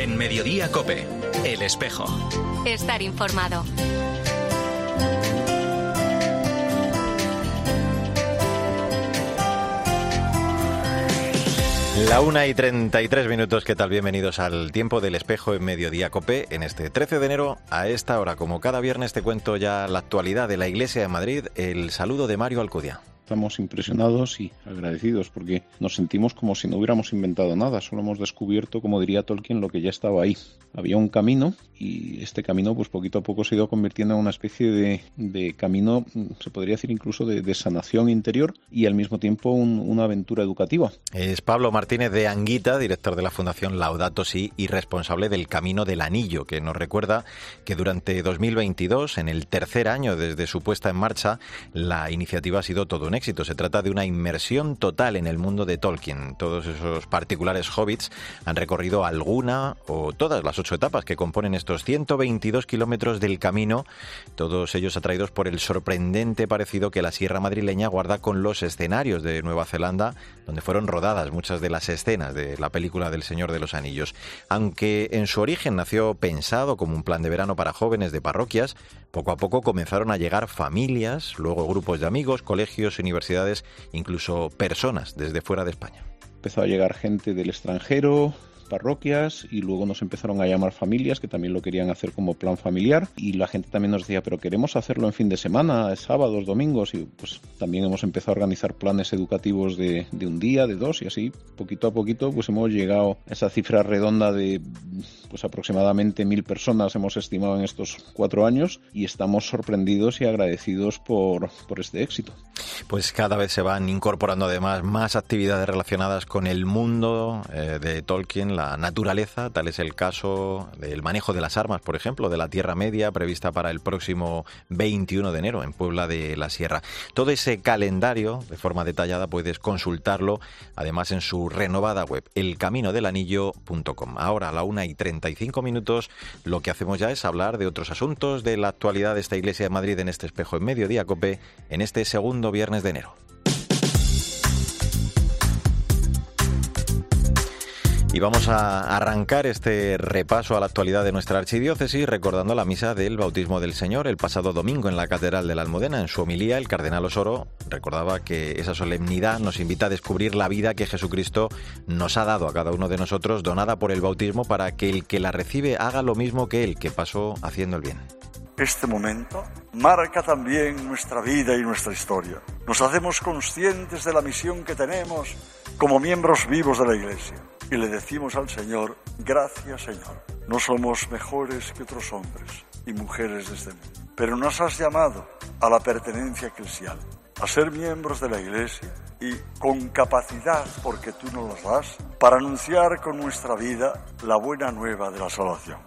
En Mediodía Cope, El Espejo. Estar informado. La una y 33 minutos, ¿qué tal? Bienvenidos al tiempo del espejo en Mediodía Copé. En este 13 de enero, a esta hora, como cada viernes, te cuento ya la actualidad de la Iglesia de Madrid. El saludo de Mario Alcudia. Estamos impresionados y agradecidos porque nos sentimos como si no hubiéramos inventado nada, solo hemos descubierto, como diría Tolkien, lo que ya estaba ahí. Había un camino y este camino pues poquito a poco se ha ido convirtiendo en una especie de, camino, se podría decir incluso de, sanación interior y al mismo tiempo una aventura educativa. Es Pablo Martínez de Anguita, director de la Fundación Laudato Si y responsable del Camino del Anillo, que nos recuerda que durante 2022, en el tercer año desde su puesta en marcha, la iniciativa ha sido todo un éxito. Se trata de una inmersión total en el mundo de Tolkien. Todos esos particulares hobbits han recorrido alguna o todas las ocho etapas que componen estos 122 kilómetros del camino, todos ellos atraídos por el sorprendente parecido que la Sierra Madrileña guarda con los escenarios de Nueva Zelanda, donde fueron rodadas muchas de las escenas de la película del Señor de los Anillos. Aunque en su origen nació pensado como un plan de verano para jóvenes de parroquias, poco a poco comenzaron a llegar familias, luego grupos de amigos, colegios, universidades, incluso personas desde fuera de España. Empezó a llegar gente del extranjero, parroquias y luego nos empezaron a llamar familias que también lo querían hacer como plan familiar y la gente también nos decía pero queremos hacerlo en fin de semana, sábados, domingos y pues también hemos empezado a organizar planes educativos de, de un día, de dos y así poquito a poquito pues hemos llegado a esa cifra redonda de pues aproximadamente mil personas hemos estimado en estos cuatro años y estamos sorprendidos y agradecidos por, por este éxito. Pues cada vez se van incorporando además más actividades relacionadas con el mundo eh, de Tolkien, la naturaleza, tal es el caso del manejo de las armas, por ejemplo, de la Tierra Media, prevista para el próximo 21 de enero en Puebla de la Sierra. Todo ese calendario, de forma detallada, puedes consultarlo, además en su renovada web, elcaminodelanillo.com. Ahora, a la 1 y 35 minutos, lo que hacemos ya es hablar de otros asuntos de la actualidad de esta Iglesia de Madrid en este espejo en mediodía, COPE, en este segundo viernes de enero. Y vamos a arrancar este repaso a la actualidad de nuestra archidiócesis recordando la misa del bautismo del Señor el pasado domingo en la Catedral de la Almudena. En su homilía, el cardenal Osoro recordaba que esa solemnidad nos invita a descubrir la vida que Jesucristo nos ha dado a cada uno de nosotros, donada por el bautismo, para que el que la recibe haga lo mismo que él, que pasó haciendo el bien. Este momento marca también nuestra vida y nuestra historia. Nos hacemos conscientes de la misión que tenemos como miembros vivos de la Iglesia y le decimos al Señor, gracias Señor, no somos mejores que otros hombres y mujeres de este mundo, pero nos has llamado a la pertenencia eclesial, a ser miembros de la Iglesia y con capacidad, porque tú nos las das, para anunciar con nuestra vida la buena nueva de la salvación.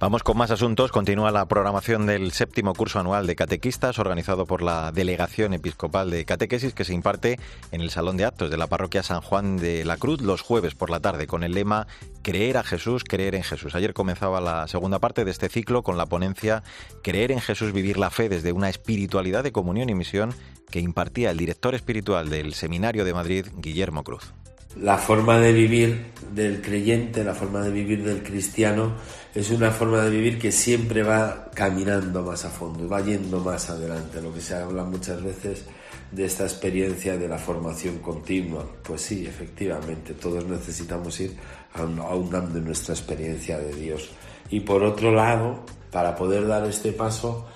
Vamos con más asuntos. Continúa la programación del séptimo curso anual de catequistas organizado por la Delegación Episcopal de Catequesis que se imparte en el Salón de Actos de la Parroquia San Juan de la Cruz los jueves por la tarde con el lema Creer a Jesús, creer en Jesús. Ayer comenzaba la segunda parte de este ciclo con la ponencia Creer en Jesús, vivir la fe desde una espiritualidad de comunión y misión que impartía el director espiritual del Seminario de Madrid, Guillermo Cruz la forma de vivir del creyente, la forma de vivir del cristiano, es una forma de vivir que siempre va caminando más a fondo, va yendo más adelante. Lo que se habla muchas veces de esta experiencia de la formación continua. Pues sí, efectivamente, todos necesitamos ir ahondando en nuestra experiencia de Dios. Y por otro lado, para poder dar este paso,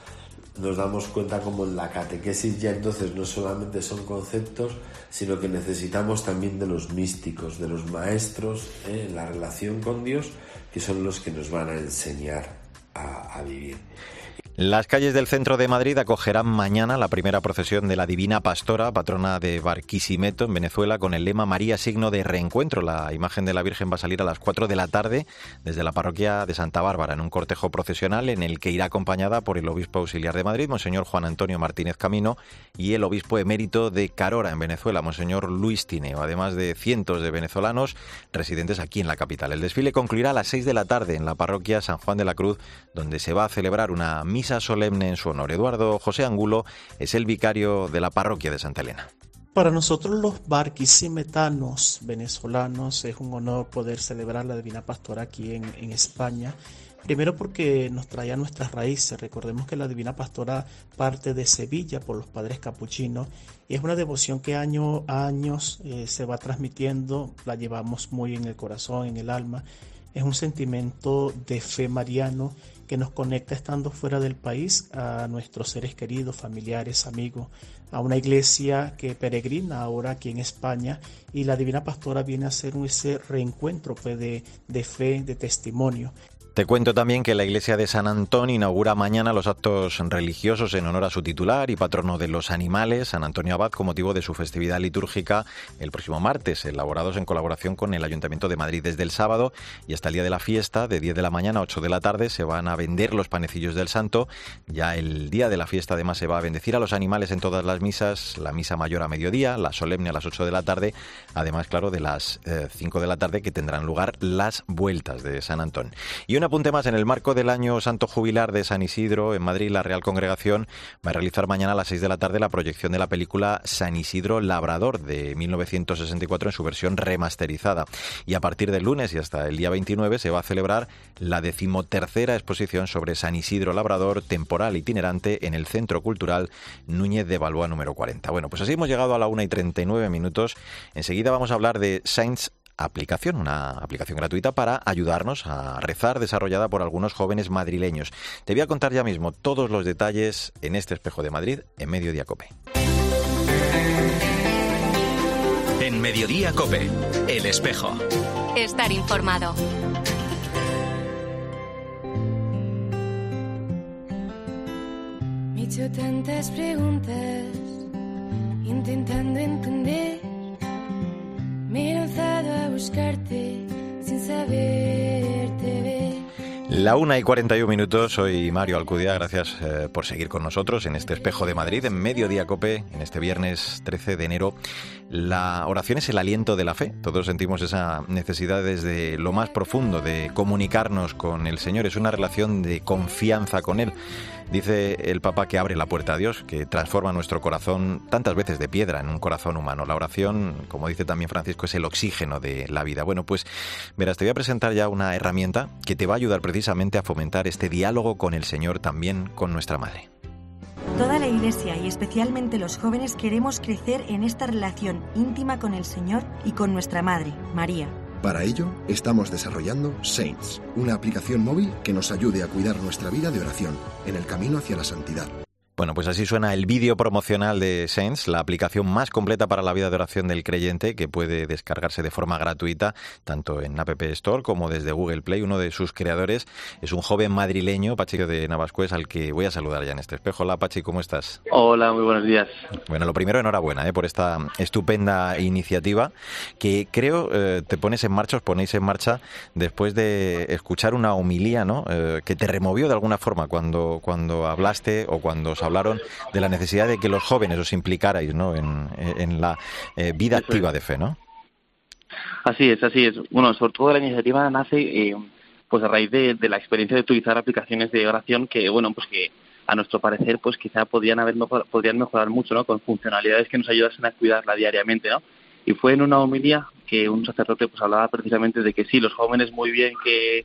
nos damos cuenta como en la catequesis ya entonces no solamente son conceptos, sino que necesitamos también de los místicos, de los maestros ¿eh? en la relación con Dios, que son los que nos van a enseñar a, a vivir. Las calles del centro de Madrid acogerán mañana la primera procesión de la Divina Pastora, patrona de Barquisimeto, en Venezuela, con el lema María, signo de reencuentro. La imagen de la Virgen va a salir a las 4 de la tarde desde la parroquia de Santa Bárbara, en un cortejo procesional en el que irá acompañada por el obispo auxiliar de Madrid, Monseñor Juan Antonio Martínez Camino, y el obispo emérito de Carora, en Venezuela, Monseñor Luis Tineo, además de cientos de venezolanos residentes aquí en la capital. El desfile concluirá a las 6 de la tarde en la parroquia San Juan de la Cruz, donde se va a celebrar una misa solemne en su honor. Eduardo José Angulo es el vicario de la parroquia de Santa Elena. Para nosotros los barquisimetanos venezolanos es un honor poder celebrar la Divina Pastora aquí en, en España Primero porque nos traía nuestras raíces. Recordemos que la Divina Pastora parte de Sevilla por los padres capuchinos y es una devoción que año a años eh, se va transmitiendo, la llevamos muy en el corazón, en el alma. Es un sentimiento de fe mariano que nos conecta estando fuera del país a nuestros seres queridos, familiares, amigos, a una iglesia que peregrina ahora aquí en España y la Divina Pastora viene a ser ese reencuentro pues, de, de fe, de testimonio. Te cuento también que la iglesia de San Antón inaugura mañana los actos religiosos en honor a su titular y patrono de los animales, San Antonio Abad, con motivo de su festividad litúrgica el próximo martes, elaborados en colaboración con el Ayuntamiento de Madrid desde el sábado y hasta el día de la fiesta, de 10 de la mañana a 8 de la tarde, se van a vender los panecillos del santo. Ya el día de la fiesta además se va a bendecir a los animales en todas las misas, la misa mayor a mediodía, la solemne a las 8 de la tarde, además, claro, de las 5 eh, de la tarde que tendrán lugar las vueltas de San Antón. Un apunte más, en el marco del año Santo Jubilar de San Isidro, en Madrid, la Real Congregación va a realizar mañana a las 6 de la tarde la proyección de la película San Isidro Labrador de 1964 en su versión remasterizada. Y a partir del lunes y hasta el día 29 se va a celebrar la decimotercera exposición sobre San Isidro Labrador, temporal itinerante, en el Centro Cultural Núñez de Balboa número 40. Bueno, pues así hemos llegado a la 1 y 39 minutos. Enseguida vamos a hablar de Saints aplicación, una aplicación gratuita para ayudarnos a rezar desarrollada por algunos jóvenes madrileños. Te voy a contar ya mismo todos los detalles en este espejo de Madrid en Mediodía Cope. En Mediodía Cope, el espejo. Estar informado. Me he hecho tantas preguntas intentando entender me he lanzado a buscarte sin saberte ver. La una y 41 minutos, soy Mario Alcudia, gracias eh, por seguir con nosotros en este espejo de Madrid, en Mediodía Cope, en este viernes 13 de enero. La oración es el aliento de la fe, todos sentimos esa necesidad desde lo más profundo de comunicarnos con el Señor, es una relación de confianza con Él. Dice el Papa que abre la puerta a Dios, que transforma nuestro corazón tantas veces de piedra en un corazón humano. La oración, como dice también Francisco, es el oxígeno de la vida. Bueno, pues verás, te voy a presentar ya una herramienta que te va a ayudar precisamente a fomentar este diálogo con el Señor, también con nuestra Madre. Toda la Iglesia y especialmente los jóvenes queremos crecer en esta relación íntima con el Señor y con nuestra Madre, María. Para ello, estamos desarrollando Saints, una aplicación móvil que nos ayude a cuidar nuestra vida de oración en el camino hacia la santidad. Bueno, pues así suena el vídeo promocional de Sense, la aplicación más completa para la vida de oración del creyente, que puede descargarse de forma gratuita tanto en App Store como desde Google Play. Uno de sus creadores es un joven madrileño, Pachi de Navascués, al que voy a saludar ya en este espejo. Hola, Pachi, ¿cómo estás? Hola, muy buenos días. Bueno, lo primero, enhorabuena ¿eh? por esta estupenda iniciativa que creo eh, te pones en marcha, os ponéis en marcha después de escuchar una homilía ¿no? Eh, que te removió de alguna forma cuando, cuando hablaste o cuando hablaron de la necesidad de que los jóvenes os implicarais ¿no? en, la eh, vida activa de fe, ¿no? Así es, así es. Bueno, sobre todo la iniciativa nace eh, pues a raíz de, la experiencia de utilizar aplicaciones de oración que, bueno, pues que a nuestro parecer pues quizá podían haber podrían mejorar mucho, ¿no? Con funcionalidades que nos ayudasen a cuidarla diariamente, ¿no? Y fue en una homilía que un sacerdote pues hablaba precisamente de que sí, los jóvenes muy bien que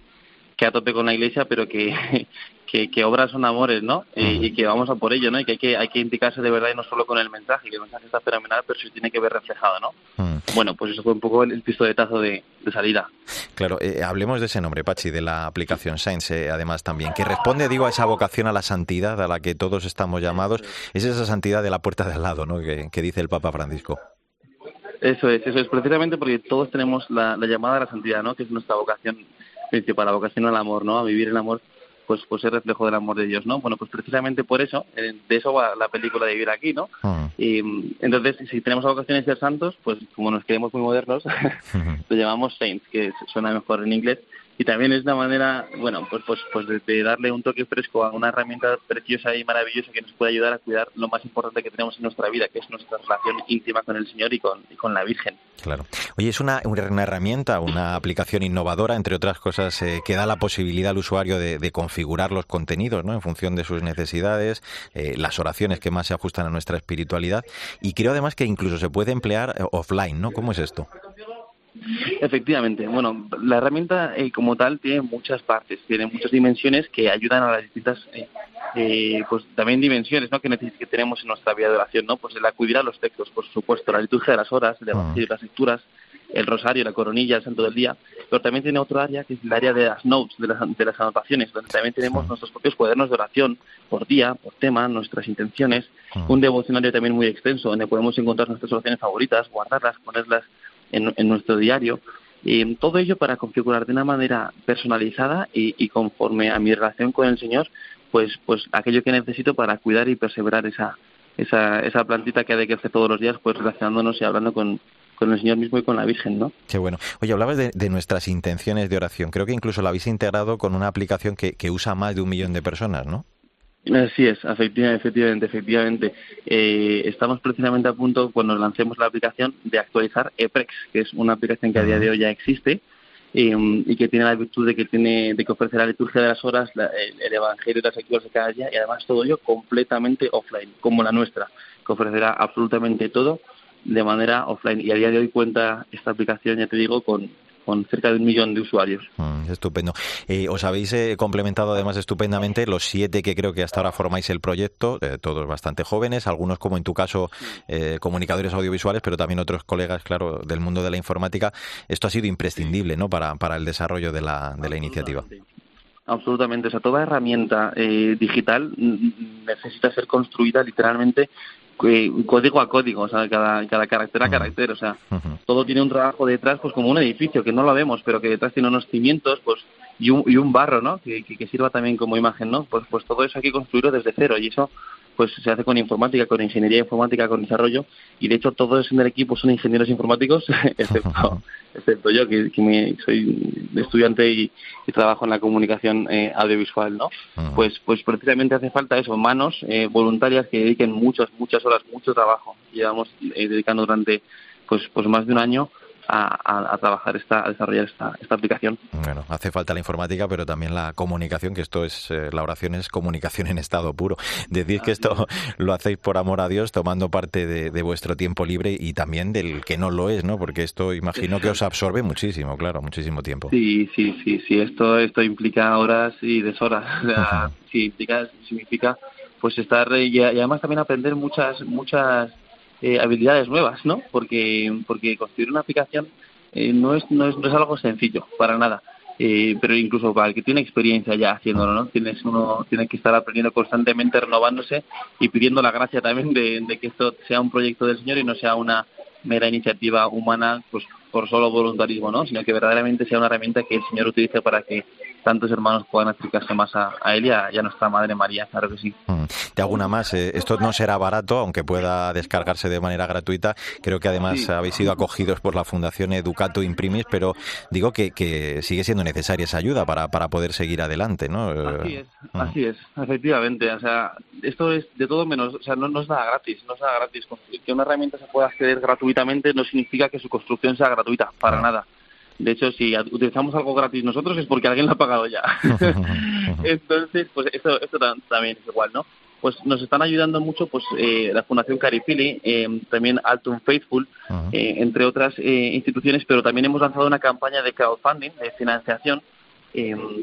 que a tope con la iglesia, pero que, que, obras son amores, ¿no? Y, que vamos a por ello, ¿no? Y que hay, que hay que indicarse de verdad y no solo con el mensaje, que el mensaje está fenomenal, pero sí tiene que ver reflejado, ¿no? Bueno, pues eso fue un poco el, pistoletazo de, de salida. Claro, eh, hablemos de ese nombre, Pachi, de la aplicación Science, eh, además también, que responde, digo, a esa vocación a la santidad a la que todos estamos llamados. Es esa santidad de la puerta de al lado, ¿no? Que, que dice el Papa Francisco. Eso es, eso es precisamente porque todos tenemos la, la llamada a la santidad, ¿no? Que es nuestra vocación principal, la vocación al amor, ¿no? A vivir el amor, pues, pues es reflejo del amor de Dios, ¿no? Bueno, pues precisamente por eso, eh, de eso va la película de Vivir aquí, ¿no? Ah. Y entonces, si tenemos la vocación de ser santos, pues como nos queremos muy modernos, lo llamamos saints, que suena mejor en inglés, y también es una manera, bueno, pues, pues, pues de, darle un toque fresco a una herramienta preciosa y maravillosa que nos puede ayudar a cuidar lo más importante que tenemos en nuestra vida, que es nuestra relación íntima con el Señor y con, y con la Virgen. Claro. Oye, es una, una herramienta, una aplicación innovadora, entre otras cosas, eh, que da la posibilidad al usuario de, configurar los contenidos, ¿no? En función de sus necesidades, eh, las oraciones que más se ajustan a nuestra espiritualidad. Y creo además que incluso se puede emplear eh, offline, ¿no? ¿Cómo es esto? Efectivamente, bueno, la herramienta eh, como tal tiene muchas partes, tiene muchas dimensiones que ayudan a las distintas, eh, eh, pues también dimensiones, ¿no? Que, que tenemos en nuestra vida de oración, ¿no? Pues el acudir a los textos, por supuesto, la liturgia de las horas, el evangelio, las lecturas, el rosario, la coronilla, el santo del día, pero también tiene otro área que es el área de las notes, de las, de las anotaciones, donde también tenemos nuestros propios cuadernos de oración por día, por tema, nuestras intenciones, un devocionario también muy extenso, donde podemos encontrar nuestras oraciones favoritas, guardarlas, ponerlas en, nuestro diario. Y todo ello para configurar de una manera personalizada y, conforme a mi relación con el Señor, pues, pues aquello que necesito para cuidar y perseverar esa, esa, esa plantita que ha de crecer todos los días, pues relacionándonos y hablando con, con el Señor mismo y con la Virgen, ¿no? Qué bueno. Oye, hablabas de, de, nuestras intenciones de oración. Creo que incluso la habéis integrado con una aplicación que, que usa más de un millón de personas, ¿no? Así es, efectivamente, efectivamente. Eh, estamos precisamente a punto, cuando lancemos la aplicación, de actualizar EPREX, que es una aplicación que a día de hoy ya existe em, y que tiene la virtud de que tiene de que ofrece la liturgia de las horas, el, evangelio y las lecturas de cada día y además todo ello completamente offline, como la nuestra, que ofrecerá absolutamente todo de manera offline. Y a día de hoy cuenta esta aplicación, ya te digo, con con cerca de un millón de usuarios. Mm, estupendo. Eh, os habéis eh, complementado además estupendamente los siete que creo que hasta ahora formáis el proyecto, eh, todos bastante jóvenes, algunos como en tu caso comunicadores audiovisuales, pero también otros colegas, claro, del mundo de la informática. Esto ha sido imprescindible, ¿no? Para, para el desarrollo de la, de la iniciativa. Absolutamente. O sea, toda herramienta digital necesita ser construida literalmente código a código, o sea, cada, cada carácter a carácter, o sea, todo tiene un trabajo detrás, pues como un edificio, que no lo vemos, pero que detrás tiene unos cimientos, pues, y un, y un barro, ¿no? Que, que, sirva también como imagen, ¿no? Pues, pues todo eso hay que construirlo desde cero, y eso pues se hace con informática, con ingeniería informática, con desarrollo, y de hecho todos en el equipo son ingenieros informáticos, excepto, excepto yo, que, me, soy estudiante y, trabajo en la comunicación eh, audiovisual, ¿no? Pues, pues precisamente hace falta eso, manos eh, voluntarias que dediquen muchas, muchas horas, mucho trabajo. Llevamos eh, dedicando durante pues, pues más de un año a, trabajar esta, a desarrollar esta, esta aplicación. Bueno, hace falta la informática, pero también la comunicación, que esto es, eh, la oración es comunicación en estado puro. Decir que esto lo hacéis por amor a Dios, tomando parte de, vuestro tiempo libre y también del que no lo es, ¿no? Porque esto imagino que os absorbe muchísimo, claro, muchísimo tiempo. Sí, sí, sí, sí, esto, esto implica horas y deshoras. sí, implica, significa pues estar y además también aprender muchas, muchas eh, habilidades nuevas, ¿no? Porque, porque construir una aplicación eh, no, es, no, es, no es algo sencillo, para nada. Eh, pero incluso para el que tiene experiencia ya haciéndolo, ¿no? Tienes uno tiene que estar aprendiendo constantemente, renovándose y pidiendo la gracia también de, de, que esto sea un proyecto del Señor y no sea una mera iniciativa humana, pues por solo voluntarismo, ¿no? Sino que verdaderamente sea una herramienta que el Señor utilice para que tantos hermanos puedan acercarse más a, él y a, nuestra Madre María, claro que sí. Mm. Te hago una más. Eh, esto no será barato, aunque pueda descargarse de manera gratuita. Creo que además habéis sido acogidos por la Fundación Educato Imprimis, pero digo que, que sigue siendo necesaria esa ayuda para, para poder seguir adelante, ¿no? Así es, mm. así es, efectivamente. O sea, esto es de todo menos, o sea, no, no es nada gratis, no es nada gratis. Que una herramienta se pueda acceder gratuitamente no significa que su construcción sea gratuita, para nada. De hecho, si utilizamos algo gratis nosotros es porque alguien lo ha pagado ya. Entonces, pues esto, esto también es igual, ¿no? Pues nos están ayudando mucho pues eh, la Fundación Caripili, eh, también Alton Faithful, eh, entre otras eh, instituciones, pero también hemos lanzado una campaña de crowdfunding, de financiación,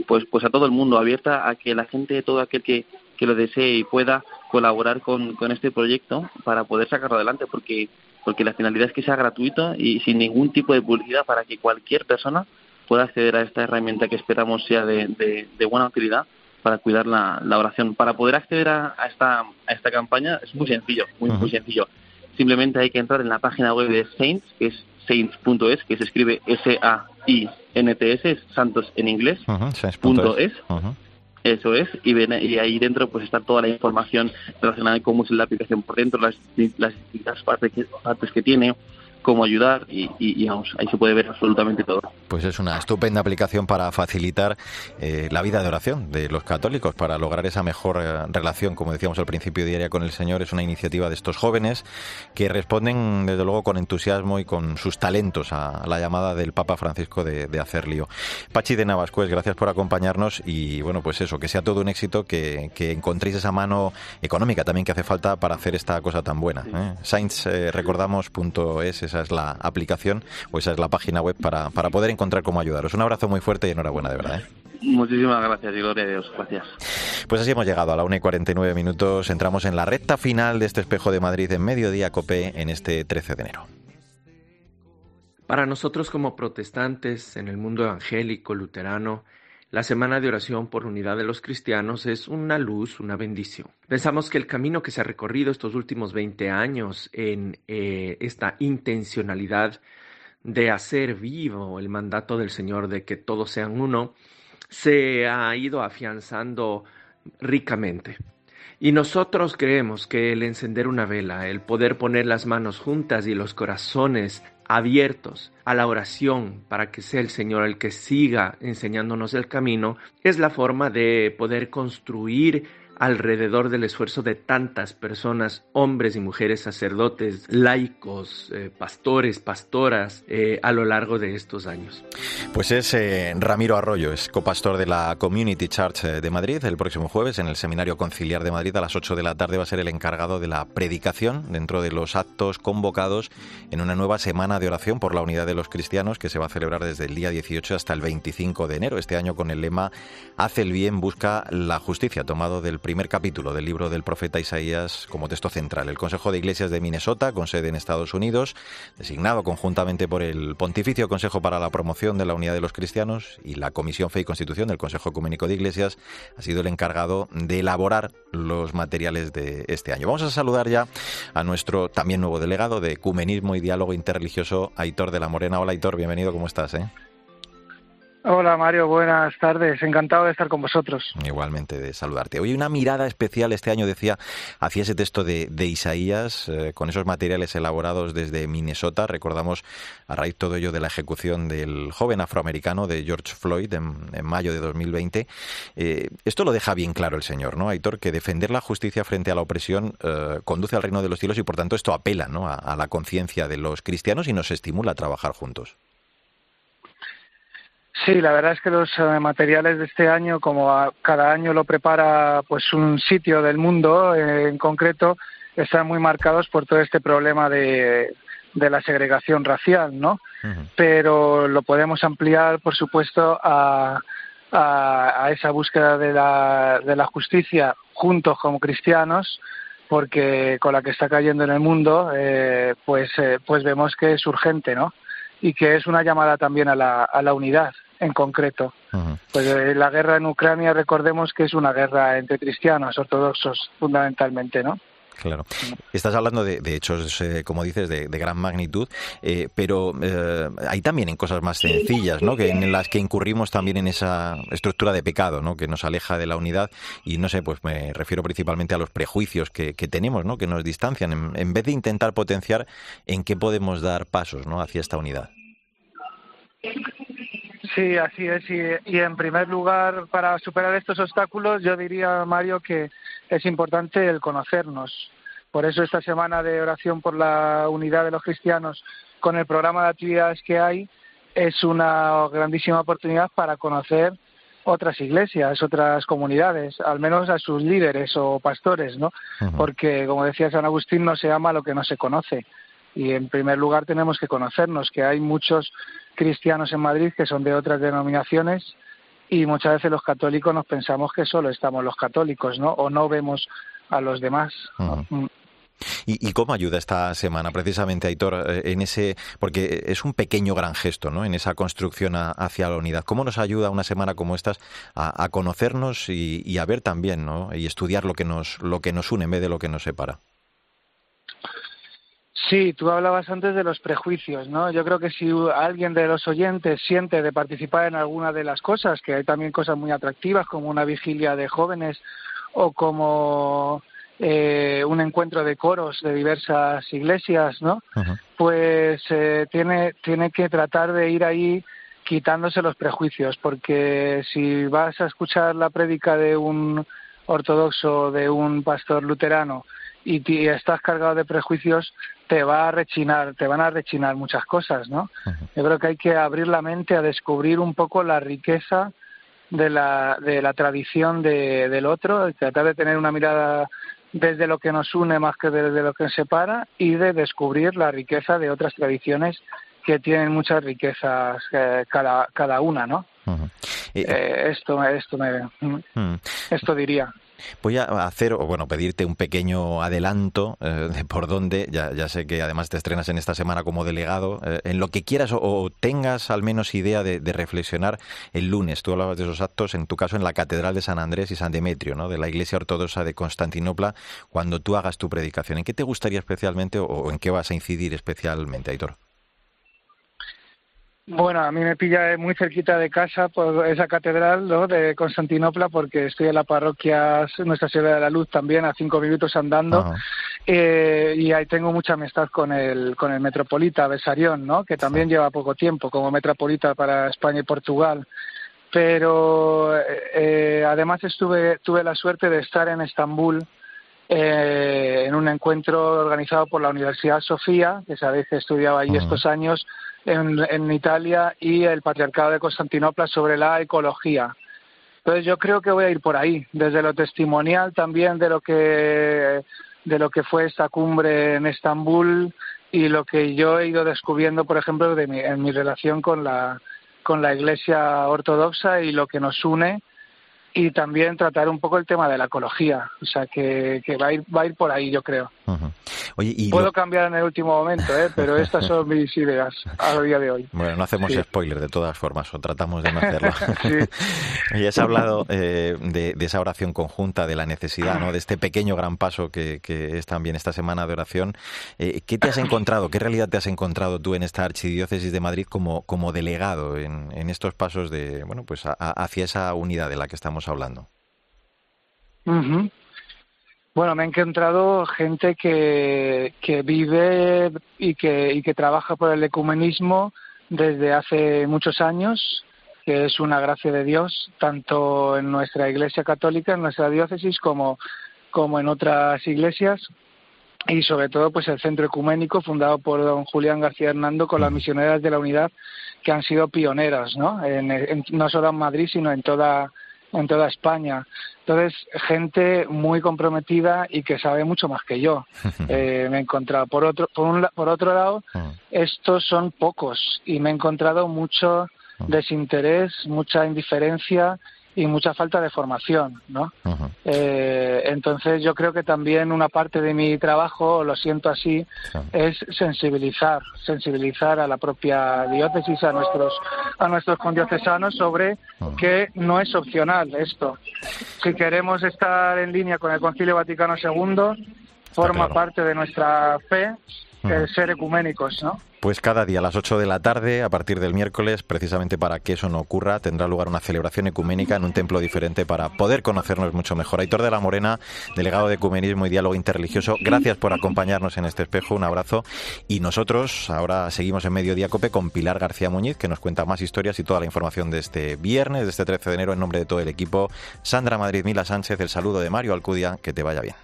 pues pues a todo el mundo, abierta a que la gente, todo aquel que, que lo desee y pueda colaborar con, con este proyecto para poder sacarlo adelante, porque porque la finalidad es que sea gratuito y sin ningún tipo de publicidad para que cualquier persona pueda acceder a esta herramienta que esperamos sea de, buena utilidad para cuidar la, oración. Para poder acceder a, esta, a esta campaña es muy sencillo, muy, muy sencillo. Simplemente hay que entrar en la página web de Saints, que es saints.es, que se escribe S-A-I-N-T-S, santos en inglés, punto es. Eso es, y, y ahí dentro pues está toda la información relacionada con cómo es la aplicación por dentro, las, las distintas partes que, partes que tiene, cómo ayudar y, y, vamos, ahí se puede ver absolutamente todo. Pues es una estupenda aplicación para facilitar eh, la vida de oración de los católicos, para lograr esa mejor eh, relación, como decíamos al principio, diaria con el Señor. Es una iniciativa de estos jóvenes que responden, desde luego, con entusiasmo y con sus talentos a, la llamada del Papa Francisco de, hacer lío. Pachi de Navascués, gracias por acompañarnos y, bueno, pues eso, que sea todo un éxito, que, encontréis esa mano económica también que hace falta para hacer esta cosa tan buena. ¿eh? Eh, recordamos.es, esa es la aplicación o esa es la página web para, para poder encontrar cómo ayudaros. Un abrazo muy fuerte y enhorabuena, de verdad. ¿eh? Muchísimas gracias y gloria a Dios. Gracias. Pues así hemos llegado a la 1 y 49 minutos. Entramos en la recta final de este espejo de Madrid en mediodía COPE en este 13 de enero. Para nosotros como protestantes en el mundo evangélico, luterano, la Semana de Oración por Unidad de los Cristianos es una luz, una bendición. Pensamos que el camino que se ha recorrido estos últimos 20 años en eh, esta intencionalidad de hacer vivo el mandato del Señor de que todos sean uno, se ha ido afianzando ricamente. Y nosotros creemos que el encender una vela, el poder poner las manos juntas y los corazones abiertos a la oración para que sea el Señor el que siga enseñándonos el camino, es la forma de poder construir alrededor del esfuerzo de tantas personas, hombres y mujeres, sacerdotes, laicos, eh, pastores, pastoras, eh, a lo largo de estos años. Pues es eh, Ramiro Arroyo, es copastor de la Community Church de Madrid. El próximo jueves, en el Seminario Conciliar de Madrid, a las 8 de la tarde, va a ser el encargado de la predicación dentro de los actos convocados en una nueva semana de oración por la unidad de los cristianos que se va a celebrar desde el día 18 hasta el 25 de enero, este año con el lema Hace el bien, busca la justicia, tomado del primer capítulo del libro del profeta Isaías como texto central. El Consejo de Iglesias de Minnesota, con sede en Estados Unidos, designado conjuntamente por el Pontificio Consejo para la Promoción de la Unidad de los Cristianos y la Comisión Fe y Constitución del Consejo Ecuménico de Iglesias, ha sido el encargado de elaborar los materiales de este año. Vamos a saludar ya a nuestro también nuevo delegado de Ecumenismo y Diálogo Interreligioso, Aitor de la Morena. Hola Aitor, bienvenido, ¿cómo estás? Eh? Hola Mario, buenas tardes. Encantado de estar con vosotros. Igualmente de saludarte. Hoy una mirada especial este año, decía, hacia ese texto de, Isaías, eh, con esos materiales elaborados desde Minnesota. Recordamos a raíz todo ello de la ejecución del joven afroamericano de George Floyd en, mayo de 2020. Eh, esto lo deja bien claro el Señor, ¿no, Aitor? Que defender la justicia frente a la opresión eh, conduce al reino de los cielos y por tanto esto apela ¿no? a la conciencia de los cristianos y nos estimula a trabajar juntos. Sí, la verdad es que los eh, materiales de este año, como cada año lo prepara pues un sitio del mundo eh, en concreto, están muy marcados por todo este problema de, de la segregación racial, ¿no? Pero lo podemos ampliar, por supuesto, a, a, esa búsqueda de la, de la justicia juntos como cristianos, porque con la que está cayendo en el mundo, eh, pues, pues vemos que es urgente, ¿no? Y que es una llamada también a la, a la unidad en concreto. Pues eh, la guerra en Ucrania, recordemos que es una guerra entre cristianos ortodoxos fundamentalmente, ¿no? Claro. Estás hablando de, hechos, eh, como dices, de, gran magnitud, eh, pero hay también en cosas más sencillas, ¿no? Que en las que incurrimos también en esa estructura de pecado, ¿no? Que nos aleja de la unidad y no sé, pues me refiero principalmente a los prejuicios que, tenemos, ¿no? Que nos distancian en, en, vez de intentar potenciar en qué podemos dar pasos, ¿no? Hacia esta unidad. Sí, así es. Y, en primer lugar, para superar estos obstáculos, yo diría, Mario, que es importante el conocernos. Por eso esta semana de oración por la unidad de los cristianos, con el programa de actividades que hay, es una grandísima oportunidad para conocer otras iglesias, otras comunidades, al menos a sus líderes o pastores, ¿no? Porque, como decía San Agustín, no se ama lo que no se conoce. Y en primer lugar tenemos que conocernos, que hay muchos cristianos en Madrid que son de otras denominaciones y muchas veces los católicos nos pensamos que solo estamos los católicos, ¿no? O no vemos a los demás. Mm. ¿Y, cómo ayuda esta semana precisamente, Aitor, eh, en ese, porque es un pequeño gran gesto, ¿no? En esa construcción hacia la unidad. ¿Cómo nos ayuda una semana como estas a, conocernos y, y, a ver también, ¿no? Y estudiar lo que nos, lo que nos une en vez de lo que nos separa. Sí, tú hablabas antes de los prejuicios, ¿no? Yo creo que si alguien de los oyentes siente de participar en alguna de las cosas, que hay también cosas muy atractivas como una vigilia de jóvenes o como eh, un encuentro de coros de diversas iglesias, ¿no? Pues eh, tiene, tiene que tratar de ir ahí quitándose los prejuicios, porque si vas a escuchar la prédica de un ortodoxo, de un pastor luterano, y, estás cargado de prejuicios, te va a rechinar, te van a rechinar muchas cosas, ¿no? Yo creo que hay que abrir la mente a descubrir un poco la riqueza de la, de la tradición de, del otro, tratar de tener una mirada desde lo que nos une más que desde lo que nos separa y de descubrir la riqueza de otras tradiciones que tienen muchas riquezas eh, cada, cada una, ¿no? Eh, esto, esto, me, esto diría. Voy a hacer, o bueno, pedirte un pequeño adelanto eh, de por dónde, ya, sé que además te estrenas en esta semana como delegado, eh, en lo que quieras o, tengas al menos idea de, reflexionar el lunes. Tú hablabas de esos actos, en tu caso en la Catedral de San Andrés y San Demetrio, ¿no? de la Iglesia Ortodoxa de Constantinopla, cuando tú hagas tu predicación. ¿En qué te gustaría especialmente o en qué vas a incidir especialmente, Aitor? Bueno, a mí me pilla muy cerquita de casa por esa catedral ¿no? de Constantinopla porque estoy en la parroquia Nuestra Señora de la Luz también a cinco minutos andando eh, y ahí tengo mucha amistad con el con el metropolita Besarión, ¿no? que también lleva poco tiempo como metropolita para España y Portugal. Pero eh, además estuve tuve la suerte de estar en Estambul eh, en un encuentro organizado por la Universidad Sofía, que sabéis que estudiaba allí estos años en, Italia, y el Patriarcado de Constantinopla sobre la ecología. Entonces yo creo que voy a ir por ahí, desde lo testimonial también de lo que de lo que fue esta cumbre en Estambul y lo que yo he ido descubriendo, por ejemplo, de mi, en mi relación con la con la Iglesia ortodoxa y lo que nos une y también tratar un poco el tema de la ecología, o sea que, que va a ir va a ir por ahí yo creo. Puedo cambiar en el último momento, ¿eh? pero estas son mis ideas a día de hoy. Bueno, no hacemos spoiler de todas formas, o tratamos de no hacerlo. y has hablado eh, de, esa oración conjunta, de la necesidad, ¿no? de este pequeño gran paso que, que es también esta semana de oración. Eh, ¿Qué te has encontrado, qué realidad te has encontrado tú en esta archidiócesis de Madrid como, como delegado en, en estos pasos de, bueno, pues hacia esa unidad de la que estamos hablando? Bueno, me he encontrado gente que, que vive y que, y que trabaja por el ecumenismo desde hace muchos años, que es una gracia de Dios, tanto en nuestra Iglesia Católica, en nuestra diócesis, como, como en otras iglesias y sobre todo pues el centro ecuménico fundado por don Julián García Hernando con las misioneras de la unidad que han sido pioneras no no solo en Madrid sino en toda en toda España. Entonces, gente muy comprometida y que sabe mucho más que yo. Eh, me he encontrado. Por otro, por, por otro lado, mm. estos son pocos y me he encontrado mucho mm. desinterés, mucha indiferencia y mucha falta de formación, ¿no? eh, entonces yo creo que también una parte de mi trabajo, lo siento así, es sensibilizar, sensibilizar a la propia diócesis, a nuestros, a nuestros condiocesanos sobre que no es opcional esto. Si queremos estar en línea con el Concilio Vaticano II, forma parte de nuestra fe el ser ecuménicos, ¿no? Pues cada día a las 8 de la tarde, a partir del miércoles, precisamente para que eso no ocurra, tendrá lugar una celebración ecuménica en un templo diferente para poder conocernos mucho mejor. Aitor de la Morena, delegado de Ecumenismo y Diálogo Interreligioso, gracias por acompañarnos en este espejo, un abrazo. Y nosotros ahora seguimos en Mediodía Cope con Pilar García Muñiz, que nos cuenta más historias y toda la información de este viernes, de este 13 de enero, en nombre de todo el equipo. Sandra Madrid Mila Sánchez, el saludo de Mario Alcudia, que te vaya bien.